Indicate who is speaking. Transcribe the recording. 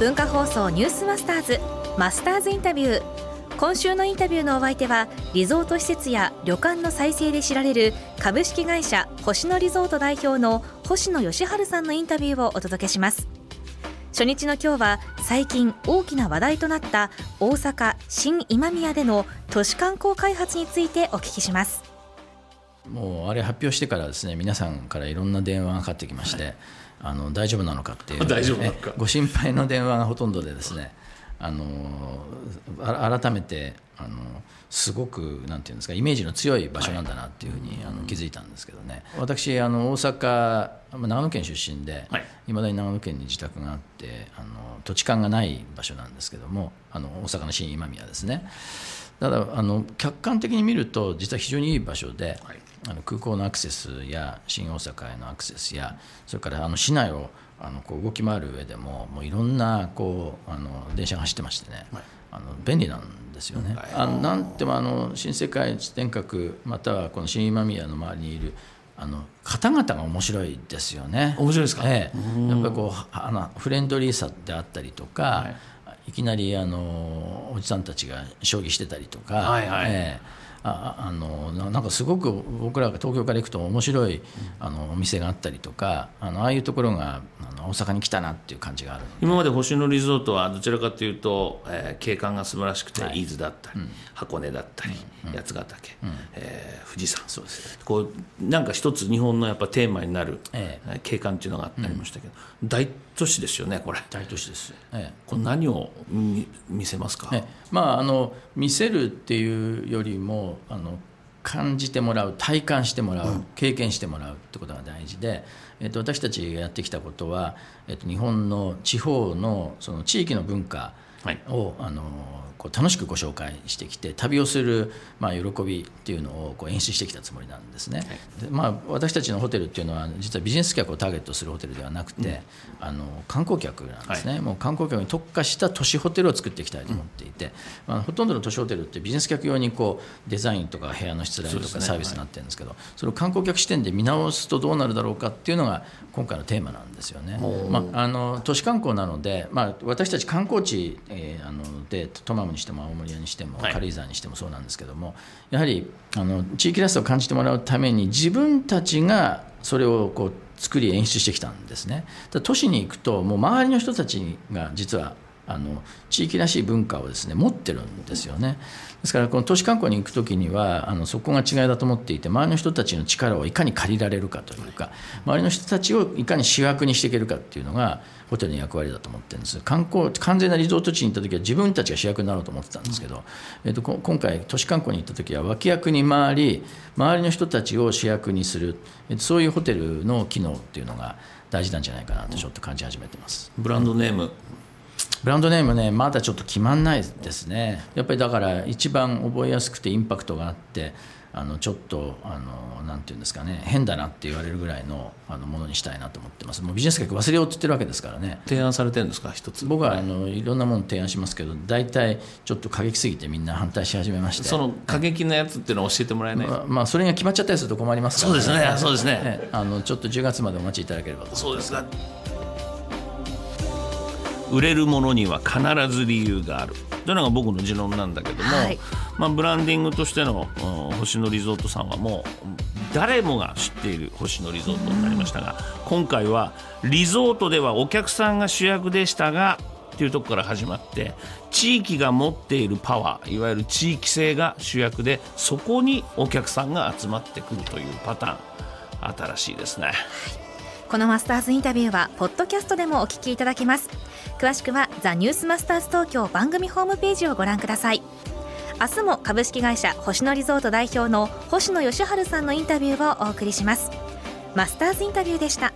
Speaker 1: 文化放送ニュースマスターズマスターズインタビュー。今週のインタビューのお相手はリゾート施設や旅館の再生で知られる株式会社星野リゾート代表の星野義治さんのインタビューをお届けします。初日の今日は最近大きな話題となった大阪新今宮での都市観光開発についてお聞きします。
Speaker 2: もうあれ発表してからですね皆さんからいろんな電話がかかってきまして、はい、あの大丈夫なのかっていう。
Speaker 3: 大丈夫なのか。
Speaker 2: ご心配の電話がほとんどでですねあの改めてあのすごくなんていうんですかイメージの強い場所なんだなっていうふうに、あの気づいたんですけどね。私あの大阪長野県出身で、い、まだに長野県に自宅があってあの土地勘がない場所なんですけどもあの大阪の新今宮ですねただあの客観的に見ると実は非常にいい場所で、はい、あの空港のアクセスや新大阪へのアクセスやそれからあの市内をあのこう動き回る上でももういろんなこうあの電車が走ってましてね、はい、あの便利なんですよね。はい、あのなんてもあの新世界地天閣またはこの新今宮の周りにいるあの方々が面白いですよね。
Speaker 3: 面白いですか？
Speaker 2: ええ、やっぱりこうあのフレンドリーさであったりとか、はい、いきなりあのおじさんたちが将棋してたりとか、はいはい、ええああのなんかすごく僕らが東京から行くと面白いあのお店があったりとかあのああいうところがあの大阪に来たなっていう感じがある
Speaker 3: 今まで星野リゾートはどちらかというと、えー、景観が素晴らしくて、はい、伊豆だったり、うん、箱根だったり、うん、八ヶ岳、うん、えー、富士山。そうですこうなんか一つ日本のやっぱテーマになる、えー、景観っていうのがありましたけど、大都市ですよねこれ。
Speaker 2: 大都市です、え
Speaker 3: ー、これ何を見せますか、
Speaker 2: えー、まああの見せるっていうよりもあの感じてもらう体感してもらう、経験してもらうってことが大事で、えっと、私たちがやってきたことは、えっと、日本の地方のその地域の文化を、はい、あのこう楽しくご紹介してきて旅をする、まあ、喜びっていうのをこう演出してきたつもりなんですね、はい、でまあ、私たちのホテルっていうのは実はビジネス客をターゲットするホテルではなくて、うん、あの観光客なんですね、はい、もう観光客に特化した都市ホテルを作っていきたいと思っていて、うん、まあ、ほとんどの都市ホテルってビジネス客用にこうデザインとか部屋のしつらいとかサービスになってるんですけどそれを観光客視点で見直すとどうなるだろうかっていうのが今回のテーマなんですよね。まあ、あの都市観光なので、まあ、私たち観光地、えー、あのでトマムにしても青森屋にしても軽井沢にしてもそうなんですけども、やはりあの地域らしさを感じてもらうために自分たちがそれをこう作り演出してきたんですね。都市に行くともう周りの人たちが実はあの地域らしい文化をですね持ってるんですよね。ですからこの都市観光に行く時にはあのそこが違いだと思っていて周りの人たちの力をいかに借りられるかというか周りの人たちをいかに主役にしていけるかっていうのがホテルの役割だと思ってるんです観光完全なリゾート地に行った時は自分たちが主役になろうと思ってたんですけど、えー、と今回都市観光に行った時は脇役に回り周りの人たちを主役にするそういうホテルの機能っていうのが大事なんじゃないかなとちょっと感じ始めてます。
Speaker 3: ブランドネーム
Speaker 2: ブランドネームねまだちょっと決まんないですね。やっぱりだから一番覚えやすくてインパクトがあってあのちょっとあのなんていうんですかね変だなって言われるぐらいのあのものにしたいなと思ってます。もうビジネス客忘れようって言ってるわけですからね。
Speaker 3: 提案されてるんですか一つ。
Speaker 2: 僕はあのいろんなもの提案しますけど大体ちょっと過激すぎてみんな反対し始めまして。
Speaker 3: その過激なやつっていうのを教えてもらえない、
Speaker 2: まあ、まあ、それが決まっちゃったりすると困ります
Speaker 3: から、ね、そうですね。そうですね、
Speaker 2: ね、あのちょっと10月までお待ちいただければと
Speaker 3: そうですね売れるものには必ず理由がある。というのが僕の持論なんだけども、はい、まあ、ブランディングとしての、うん、星野リゾートさんはもう誰もが知っている星野リゾートになりましたが今回はリゾートではお客さんが主役でしたがっていうとこから始まって地域が持っているパワーいわゆる地域性が主役でそこにお客さんが集まってくるというパターン。新しいですね。
Speaker 1: このマスターズインタビューはポッドキャストでもお聞きいただけます詳しくはザニュースマスターズ東京番組ホームページをご覧ください。明日も株式会社星野リゾート代表の星野義治さんのインタビューをお送りします。マスターズインタビューでした。